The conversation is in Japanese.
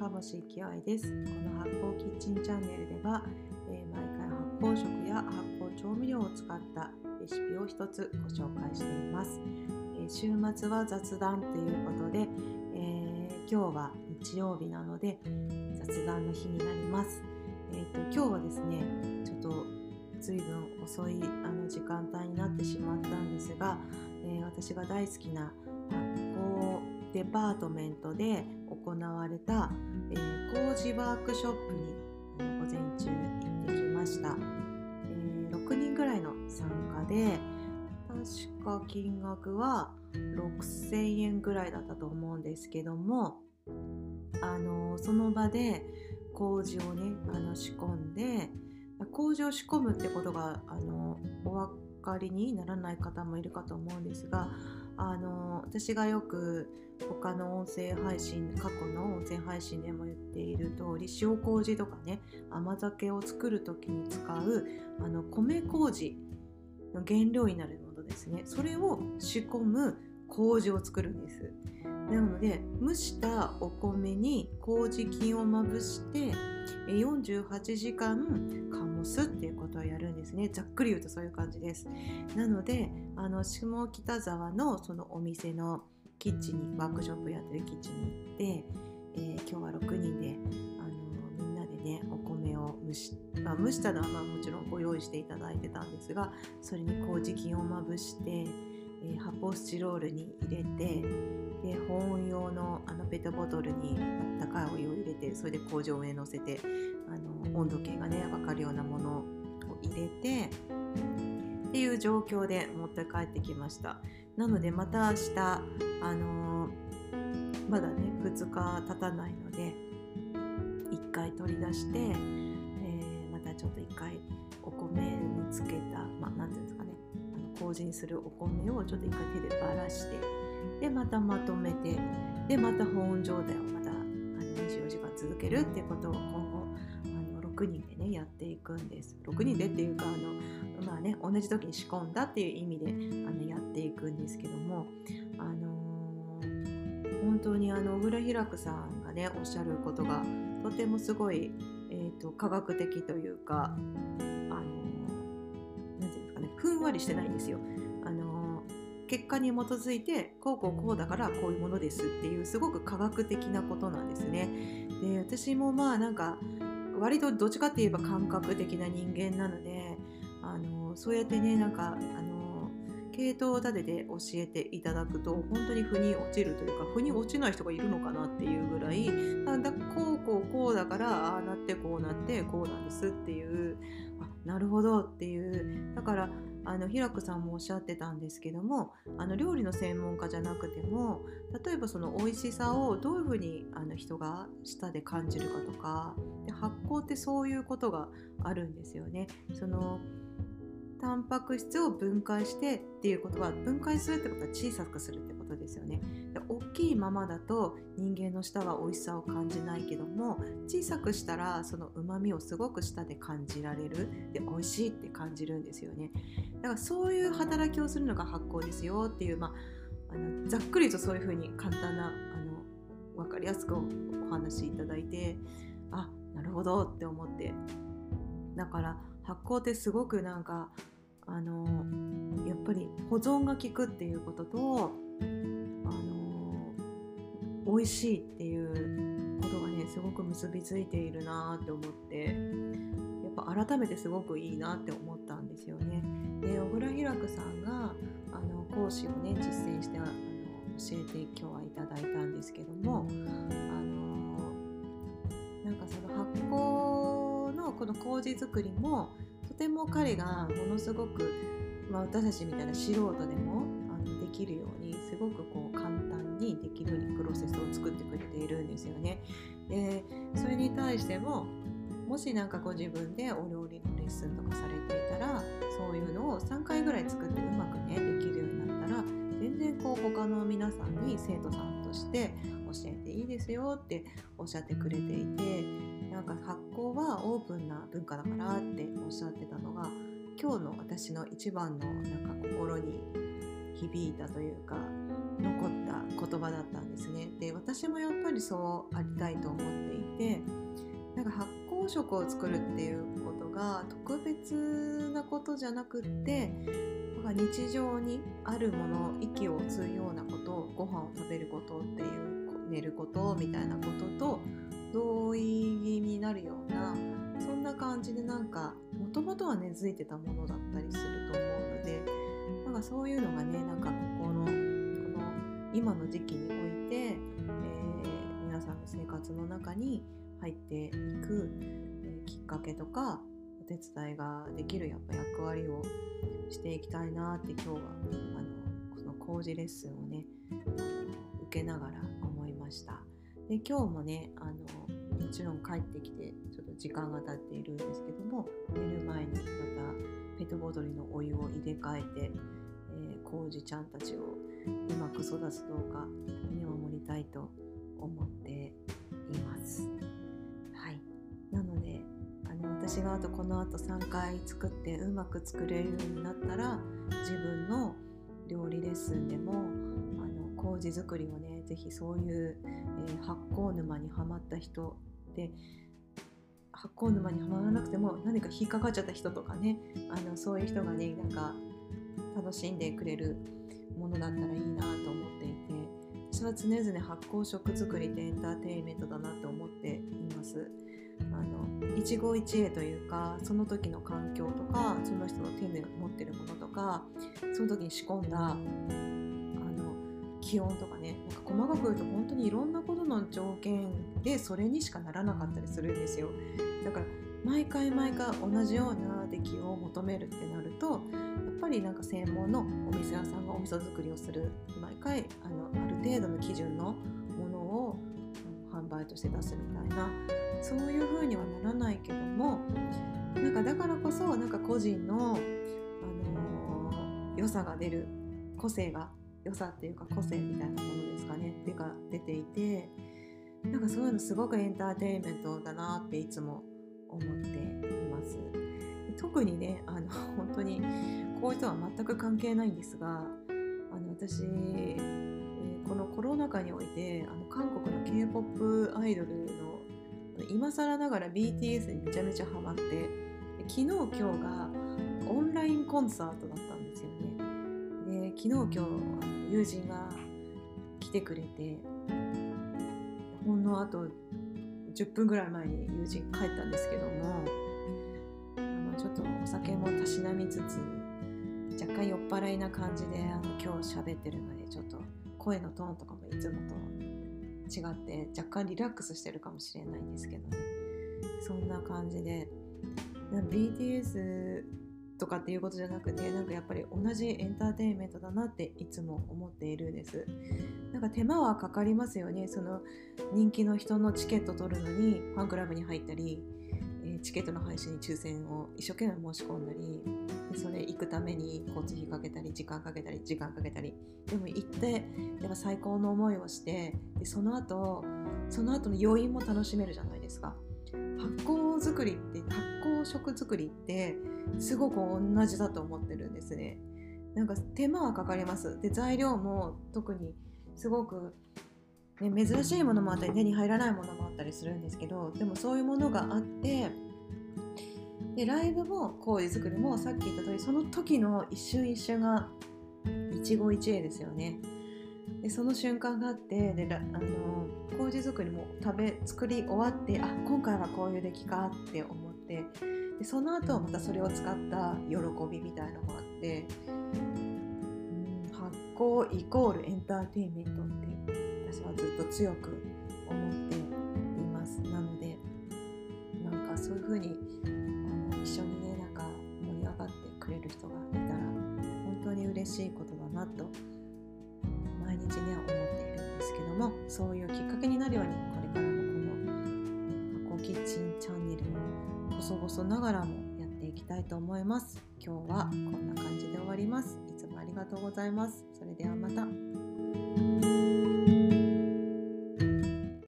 深星きあいです。この発酵キッチンチャンネルでは、えー、毎回発酵食や発酵調味料を使ったレシピを一つご紹介しています、えー、週末は雑談ということで、えー、今日は日曜日なので雑談の日になります。えーと、と今日はですねちょっと随分遅いあの時間帯になってしまったんですが、えー、私が大好きな発酵デパートメントで行われた、えー、工事ワークショップに午前中行ってきました、えー、6人ぐらいの参加で確か金額は6000円ぐらいだったと思うんですけどもあのその場で麹をねあの仕込んで麹を仕込むってことがあのお分かりにならない方もいるかと思うんですがあの私がよく他の音声配信過去の音声配信でも言っている通り塩麹とかね甘酒を作る時に使うあの米麹の原料になるものですね。それを仕込む麹を作るんです。なので蒸したお米に麹菌をまぶして48時間醸すっていうことをやるんですね。ざっくり言うとそういう感じです。なのであの下北沢のそのお店のキッチンにワークショップやってるキッチンに行って、えー、今日は6人であのみんなでねお米を蒸し、まあ、蒸したのはまあもちろんご用意していただいてたんですがそれに麹菌をまぶして、え、発泡スチロールに入れてで保温用のあのペットボトルにあったかいお湯を入れそれで工場へ乗せてあの温度計がね分かるようなものを入れてっていう状況で持って帰ってきました。なのでまた明日あのまだね2日経たないので1回取り出して、えー、またちょっと1回お米につけたまあ何て言うんですかねあの麹にするお米をちょっと1回手でばらしてでまたまとめてでまた保温状態をま続けるっていうことを今後あの6人でねやっていくんです6人でっていうかあのまあね同じ時に仕込んだっていう意味であのやっていくんですけどもあのー、本当にあの小倉ひらくさんがねおっしゃることがとてもすごい、えーと、科学的というかあのー、なんていうんですかねふんわりしてないんですよ。結果に基づいてこうこうこうだからこういうものですっていうすごく科学的なことなんですね。で私もまあなんか割とどっちかって言えば感覚的な人間なのであのそうやってねなんかあの系統を立てて教えていただくと本当に腑に落ちるというか腑に落ちない人がいるのかなっていうぐらいなんだこうこうこうだからああなってこうなってこうなんですっていうあなるほどっていうだからあの平子さんもおっしゃってたんですけどもあの料理の専門家じゃなくても例えばその美味しさをどういうふうにあの人が舌で感じるかとかで発酵ってそういうことがあるんですよね。そのタンパク質を分解してっていうことは分解するってことは小さくするってことですよね。で大きいままだと人間の舌は美味しさを感じないけども小さくしたらそのうまみをすごく舌で感じられるで美味しいって感じるんですよね。だからそういう働きをするのが発酵ですよっていう、まあ、あのざっくりとそういうふうに簡単なあの分かりやすくお話しいただいてあなるほどって思ってだから発酵ってすごくなんかあのやっぱり保存が効くっていうこととあの美味しいっていうことがねすごく結びついているなって思ってやっぱ改めてすごくいいなって思ったんですよね。で小倉ひらくさんがあの講師をね実践してあの教えて今日はいただいたんですけどもあのなんかその発酵のこの麹作りもても彼がものすごく、まあ、私たちみたいな素人でもあのできるようにすごくこう簡単にできるようにプロセスを作ってくれているんですよね。でそれに対してももし何かご自分でお料理のレッスンとかされていたらそういうのを3回ぐらい作ってうまくねできるようになったら全然こう他の皆さんに生徒さんとして教えていいですよっておっしゃってくれていてなんか発酵はオープンな文化だからっておっしゃってたのが今日の私の一番のなんか心に響いたというか残った言葉だったんですね。で私もやっぱりそうありたいと思っていてなんか発酵食を作るっていうことが特別なことじゃなくってなんか日常にあるもの息を吸うようなことご飯を食べることっていう寝ることみたいなことと同意気になるようなそんな感じでなんかもともとは根付いてたものだったりすると思うのでなんかそういうのがねなんかここのこの今の時期において、えー、皆さんの生活の中に入っていく、えー、きっかけとかお手伝いができるやっぱ役割をしていきたいなって今日はあのこの工事レッスンをね受けながら思いました。で今日もねあのもちろん帰ってきてちょっと時間が経っているんですけども寝る前にまたペットボトルのお湯を入れ替えて、えー、コウジちゃんたちをうまく育つどうか見守りたいと思っています。はい、なのであの私があとこのあと3回作ってうまく作れるようになったら自分の料理レッスンでもあの麹作りをね是非そういう、えー、発酵沼にはまった人で発酵沼にはまらなくても何か引っかかっちゃった人とかねあのそういう人がねなんか楽しんでくれるものだったらいいなと思っていて私は常々発酵食作りってエンターテインメントだなと思っています。あの一期一会というかその時の環境とかその人の手に持ってるものとかその時に仕込んだあの気温とかね細かく言うと本当にいろんなことの条件でそれにしかならなかったりするんですよ。だから毎回毎回同じような出来を求めるってなるとやっぱりなんか専門のお店屋さんがお味噌作りをする毎回あのある程度の基準のものを販売として出すみたいなそういう風にはならないけどもなんかだからこそなんか個人の、あのー、良さが出る個性が良さっていうか個性みたいなものですかねっていうか出ていてなんかそういうのすごくエンターテインメントだなっていつも思っています。特にねあの 本当にこういう人は全く関係ないんですがあの私、このコロナ禍においてあの韓国の k p o p アイドルの今更ながら BTS にめちゃめちゃハマって昨日今日がオンラインコンサートだったんですよね。で昨日今日友人が来てくれてほんのあと10分ぐらい前に友人帰ったんですけどもあのちょっとお酒もたしなみつつ若干酔っ払いな感じであの今日喋ってるのでちょっと声のトーンとかもいつもと違って若干リラックスしてるかもしれないんですけどね。そんな感じで BTS とかっていうことじゃなくてなんかやっぱり同じエンターテインメントだなっていつも思っているんです。なんか手間はかかりますよね。その人気の人のチケット取るのにファンクラブに入ったり、えチケットの配信に抽選を一生懸命申し込んだりそれ行くために交通費かけたり時間かけたり時間かけたり。でも行ってやっぱ最高の思いをしてでその後その後の余韻も楽しめるじゃないですか。発酵作りって発酵食作りってすごく同じだと思ってるんですね。なんか手間はかかります。で材料も特にすごく、ね、珍しいものもあったり手に入らないものもあったりするんですけどでもそういうものがあってでライブも工事作りもさっき言った通りその時の一瞬一瞬が一期一会ですよね。でその瞬間があってであの麹作りも食べ作り終わってあ今回はこういう出来かって思ってでその後またそれを使った喜びみたいのもあって発酵イコールエンターテインメントって私はずっと強く思っています。なのでなんかそういうふうにあの一緒にねなんか盛り上がってくれる人がいたら本当に嬉しいことだなと毎もそういうきっかけになるようにこれからもこの「箱キッチンチャンネル」を細々ながらもやっていきたいと思います。今日はこんな感じで終わります。いつもありがとうございます。それではまた。